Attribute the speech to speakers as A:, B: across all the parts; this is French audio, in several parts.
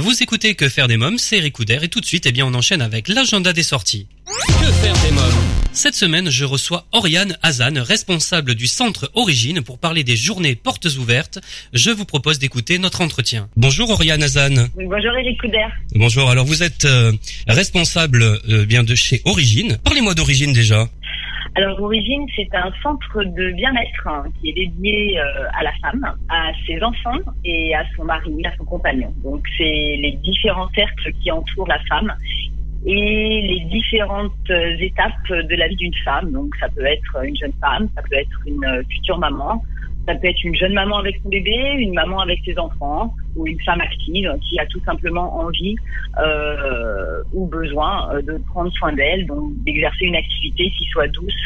A: Vous écoutez Que faire des mômes, c'est Ricoudère et tout de suite, eh bien, on enchaîne avec l'agenda des sorties. Que faire des mômes Cette semaine, je reçois Oriane Hazan, responsable du centre Origine, pour parler des journées portes ouvertes. Je vous propose d'écouter notre entretien. Bonjour Oriane Hazan.
B: Bonjour Eric Coudert.
A: Bonjour. Alors vous êtes euh, responsable euh, bien de chez Origine. Parlez-moi d'Origine déjà.
B: Alors Origine, c'est un centre de bien-être hein, qui est dédié euh, à la femme, à ses enfants et à son mari, à son compagnon. Donc c'est les différents cercles qui entourent la femme et les différentes euh, étapes de la vie d'une femme. Donc ça peut être une jeune femme, ça peut être une euh, future maman, ça peut être une jeune maman avec son bébé, une maman avec ses enfants, ou une femme active qui a tout simplement envie euh, ou besoin euh, de prendre soin d'elle, donc d'exercer une activité qui soit douce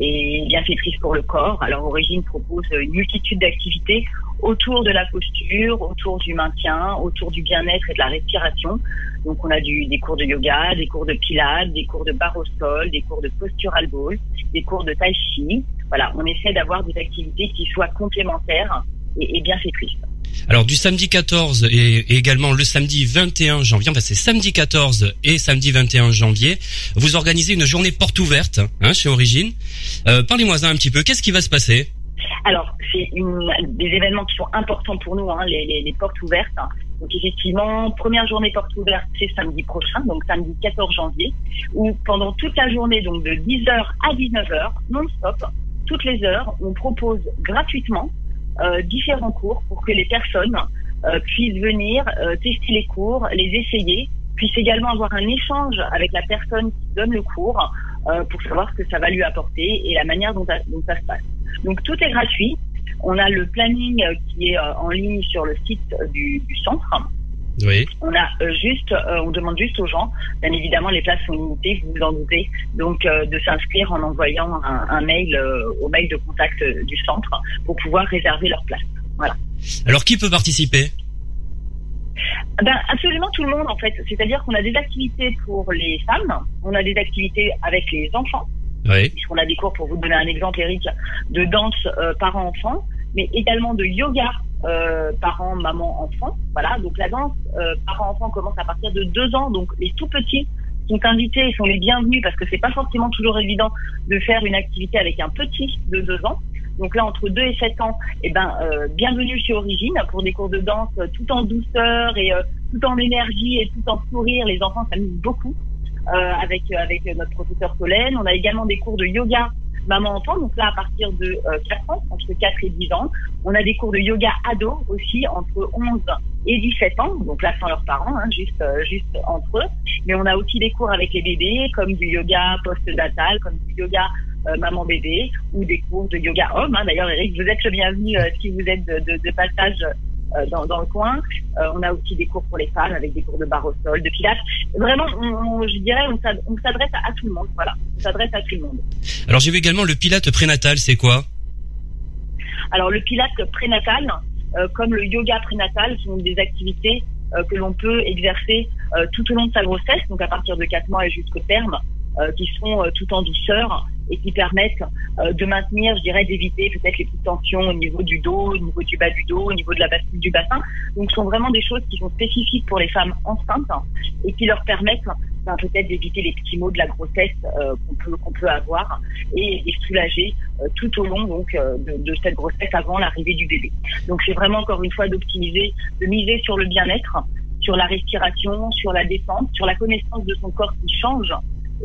B: et bienfaitrice pour le corps. Alors Origine propose une multitude d'activités autour de la posture, autour du maintien, autour du bien-être et de la respiration. Donc on a des cours de yoga, des cours de pilates, des cours de barre au sol, des cours de postural ball, des cours de tai chi. Voilà, on essaie d'avoir des activités qui soient complémentaires et, et bienfaitrices.
A: Alors du samedi 14 et, également le samedi 21 janvier, enfin c'est samedi 14 et samedi 21 janvier, vous organisez une journée porte ouverte hein, chez Origine. Euh, Parlez-moi un petit peu, qu'est-ce qui va se passer?
B: Alors, c'est des événements qui sont importants pour nous, hein, les, les, les, portes ouvertes. Donc effectivement, première journée porte ouverte, c'est samedi prochain, donc samedi 14 janvier, où pendant toute la journée, donc de 10h à 19h, non-stop, toutes les heures, on propose gratuitement euh, différents cours pour que les personnes euh, puissent venir euh, tester les cours, les essayer, puissent également avoir un échange avec la personne qui donne le cours pour savoir ce que ça va lui apporter et la manière dont, ça se passe. Donc tout est gratuit. On a le planning qui est en ligne sur le site du centre.
A: Oui.
B: On a euh, juste, euh, on demande juste aux gens, bien évidemment les places sont limitées, vous vous en doutez, donc euh, de s'inscrire en envoyant un, un mail au mail de contact du centre pour pouvoir réserver leur place. Voilà.
A: Alors qui peut participer?
B: Ben, absolument tout le monde en fait. C'est-à-dire qu'on a des activités pour les femmes, on a des activités avec les enfants,
A: oui.
B: puisqu'on a des cours pour vous donner un exemple, Eric, de danse euh, parents-enfants, mais également de yoga euh, parents, maman, enfant. Voilà, donc la danse euh, parents-enfants commence à partir de deux ans, donc les tout petits sont invités et sont les bienvenus parce que c'est pas forcément toujours évident de faire une activité avec un petit de deux ans. Donc là, entre 2 et 7 ans, eh ben, euh, bienvenue chez Origine pour des cours de danse euh, tout en douceur et euh, tout en énergie et tout en sourire. Les enfants s'amusent beaucoup euh, avec avec notre professeur Solène. On a également des cours de yoga maman-enfant, donc là à partir de 4 ans, entre 4 et 10 ans. On a des cours de yoga ado aussi entre 11 et 17 ans, donc là sans leurs parents, hein, juste juste entre eux. Mais on a aussi des cours avec les bébés, comme du yoga post-natal, comme du yoga euh, maman bébé ou des cours de yoga homme. Hein. D'ailleurs, Eric, vous êtes le bienvenu euh, si vous êtes de, passage euh, dans, dans, le coin. on a aussi des cours pour les femmes avec des cours de barre au sol, de pilates. Vraiment, on, je dirais, on s'adresse à, à, tout le monde. Voilà, on s'adresse à tout le monde.
A: Alors, j'ai vu également le pilate prénatal. C'est quoi?
B: Alors, le pilate prénatal, comme le yoga prénatal, sont des activités que l'on peut exercer tout au long de sa grossesse, donc à partir de 4 mois et jusqu'au terme, qui sont tout en douceur et qui permettent euh, de maintenir, je dirais, d'éviter peut-être les petites tensions au niveau du dos, au niveau du bas du dos, au niveau de la bascule du bassin. Donc, ce sont vraiment des choses qui sont spécifiques pour les femmes enceintes et qui leur permettent ben, peut-être d'éviter les petits maux de la grossesse euh, qu'on peut avoir et les soulager euh, tout au long donc de, de cette grossesse avant l'arrivée du bébé. Donc, c'est vraiment encore une fois d'optimiser, de miser sur le bien-être sur la respiration, sur la défense, sur la connaissance de son corps qui change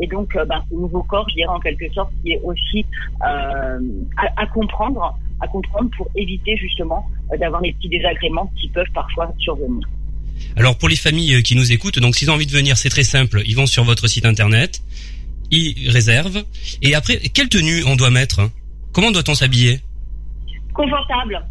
B: et donc, euh, ben, ce nouveau corps, je dirais en quelque sorte, qui est aussi euh, à, à, comprendre, à comprendre pour éviter justement euh, d'avoir les petits désagréments qui peuvent parfois survenir.
A: Alors pour les familles qui nous écoutent, donc s'ils ont envie de venir, c'est très simple. Ils vont sur votre site internet, ils réservent, et après, quelle tenue on doit mettre hein? Comment doit-on s'habiller?
B: Confortable.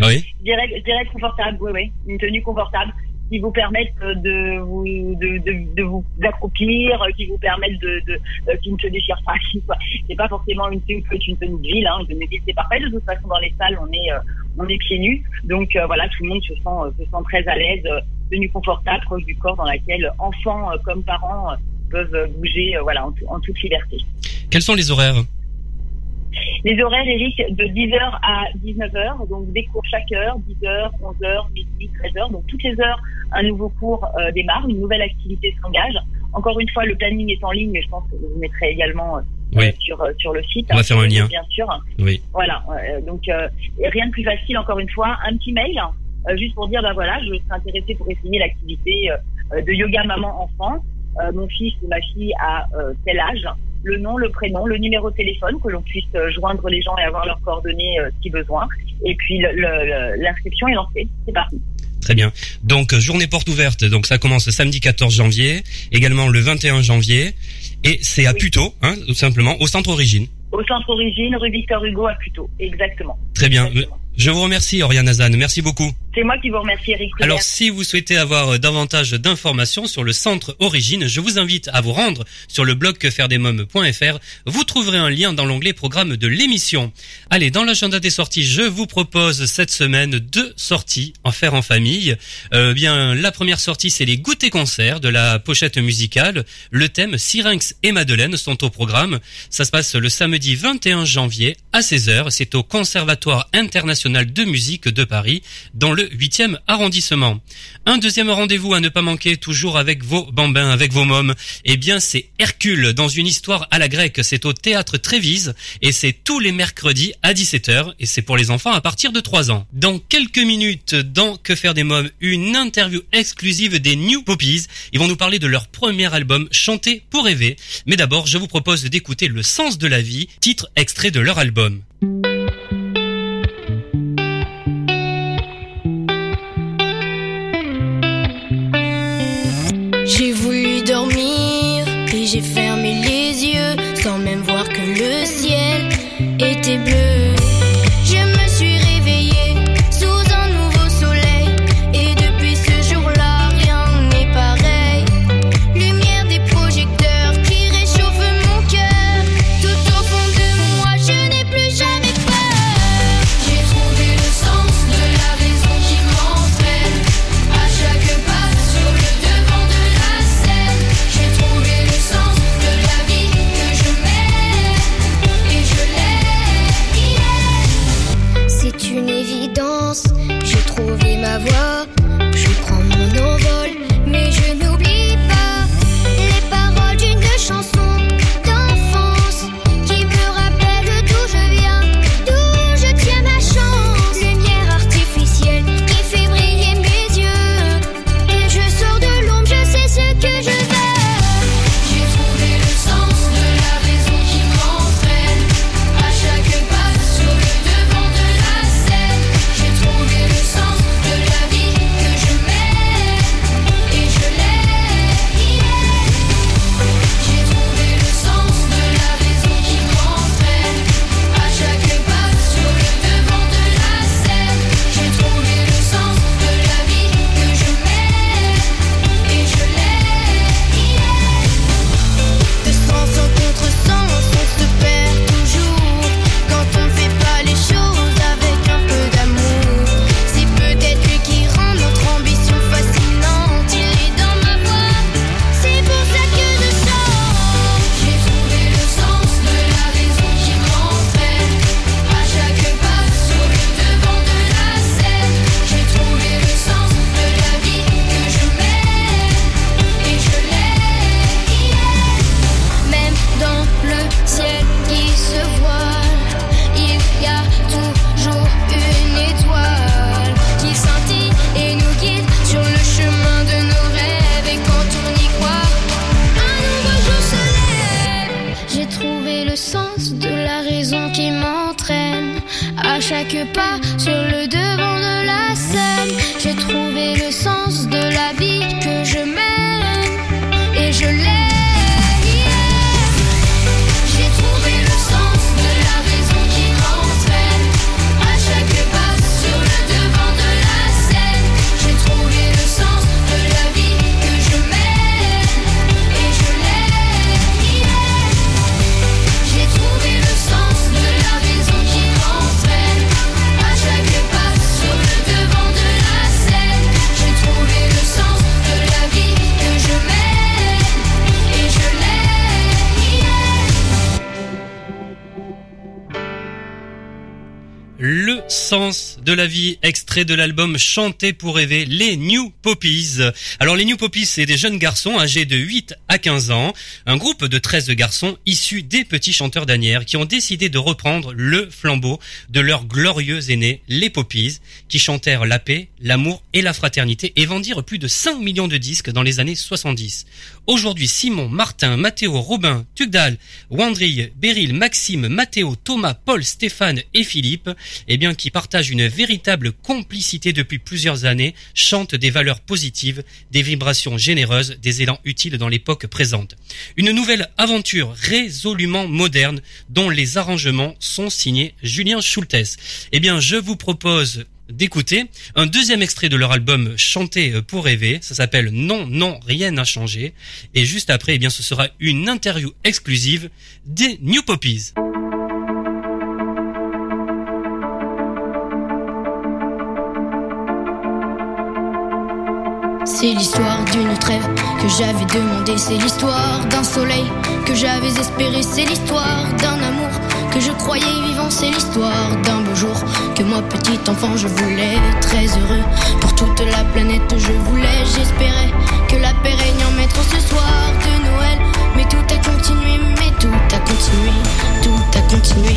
A: Oui.
B: je, dirais, je dirais confortable, oui, oui. Une tenue confortable qui vous permettent de vous de, de, de vous accroupir, qui vous permettent de, de, de qui ne se déchirent pas. C'est pas forcément une tenue une tenue de ville, hein. Une tenue ville c'est parfait. De toute façon dans les salles on est euh, on est pieds nus, donc euh, voilà tout le monde se sent euh, se sent très à l'aise, tenue confortable, proche du corps dans laquelle enfants comme parents peuvent bouger voilà en toute liberté.
A: Quels sont les horaires?
B: Les horaires, Eric, de 10h à 19h, donc des cours chaque heure, 10h, 11h, midi, 13h, donc toutes les heures un nouveau cours démarre, une nouvelle activité s'engage. Encore une fois, le planning est en ligne, mais je pense que vous mettrez également sur sur le site.
A: On va faire un lien.
B: Bien sûr.
A: Oui.
B: Voilà. donc rien de plus facile. Encore une fois, un petit mail juste pour dire ben voilà, je serais intéressée pour essayer l'activité de yoga maman enfant. mon fils ou ma fille a tel âge le nom, le prénom, le numéro de téléphone, que l'on puisse euh, joindre les gens et avoir leurs coordonnées euh, si besoin. Et puis l'inscription est lancée. C'est parti.
A: Très bien. Donc journée porte ouverte, donc ça commence samedi 14 janvier, également le 21 janvier, et c'est à Puteaux, hein, tout simplement, au centre Origine.
B: Au centre Origine, rue Victor Hugo à Puteaux, exactement.
A: Très bien. Je vous remercie, Oriane Azan. Merci beaucoup.
B: C'est moi qui vous remercie, Eric.
A: Alors, si vous souhaitez avoir euh, davantage d'informations sur le centre Origine, je vous invite à vous rendre sur le blog quefairedesmoms.fr. Vous trouverez un lien dans l'onglet programme de l'émission. Allez, dans l'agenda des sorties, je vous propose cette semaine deux sorties en faire en famille. Euh, bien, la première sortie, c'est les goûters concerts de la pochette musicale. Le thème Syrinx et Madeleine sont au programme. Ça se passe le samedi 21 janvier à 16h. C'est au Conservatoire international de musique de Paris, dans le 8e arrondissement. Un deuxième rendez-vous à ne pas manquer, toujours avec vos bambins, avec vos mômes. Eh bien, c'est Hercule dans une histoire à la grecque. C'est au théâtre Trévise et c'est tous les mercredis à 17h et c'est pour les enfants à partir de 3 ans. Dans quelques minutes, dans Que faire des mômes, une interview exclusive des New Poppies. Ils vont nous parler de leur premier album Chanter pour rêver. Mais d'abord, je vous propose d'écouter Le sens de la vie, titre extrait de leur album.
C: savoir sur le devant.
A: Sens de la vie, extrait de l'album Chanter pour rêver, les New Poppies. Alors les New Poppies, c'est des jeunes garçons âgés de 8 à 15 ans, un groupe de 13 garçons issus des petits chanteurs d'Anières qui ont décidé de reprendre le flambeau de leurs glorieux aînés, les Poppies, qui chantèrent la paix, l'amour et la fraternité et vendirent plus de 5 millions de disques dans les années 70. Aujourd'hui, Simon, Martin, Mathéo, Robin, Tugdal, Wandrille, Beryl, Maxime, Mathéo, Thomas, Paul, Stéphane et Philippe, eh bien, qui partagent une véritable complicité depuis plusieurs années, chantent des valeurs positives, des vibrations généreuses, des élans utiles dans l'époque présente. Une nouvelle aventure résolument moderne dont les arrangements sont signés Julien Schultes. Eh bien, je vous propose d'écouter un deuxième extrait de leur album Chanter pour rêver. Ça s'appelle Non, non, rien n'a changé. Et juste après, eh bien, ce sera une interview exclusive des New Poppies.
C: C'est l'histoire d'une trêve que j'avais demandé, c'est l'histoire d'un soleil que j'avais espéré, c'est l'histoire d'un amour que je croyais vivant, c'est l'histoire d'un beau jour que moi petit enfant je voulais. Très heureux pour toute la planète je voulais, j'espérais que la paix règne en maître ce soir de Noël, mais tout a continué, mais tout a continué, tout a continué.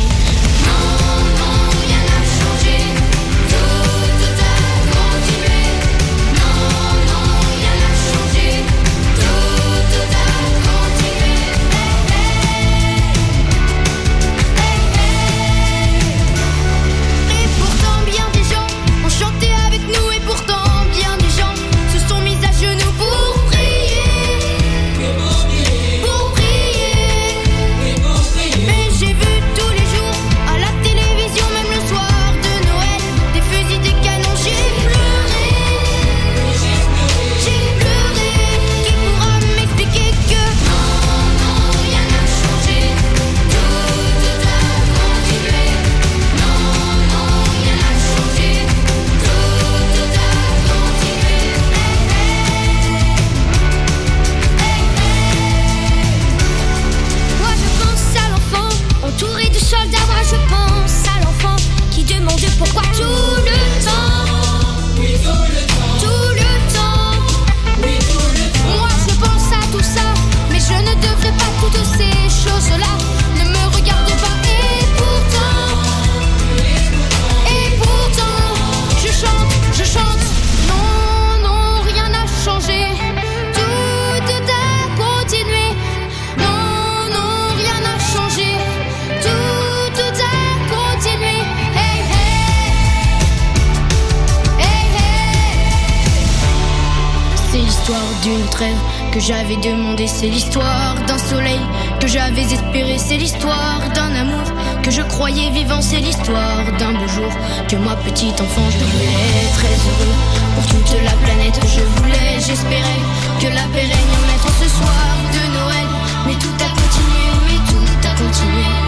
C: que j'avais demandé, c'est l'histoire d'un soleil que j'avais espéré, c'est l'histoire d'un amour que je croyais vivant, c'est l'histoire d'un beau jour que moi petit enfant je voulais très heureux pour toute la planète, je voulais, j'espérais que la paix règne maître ce soir de Noël, mais tout a continué, mais tout a continué.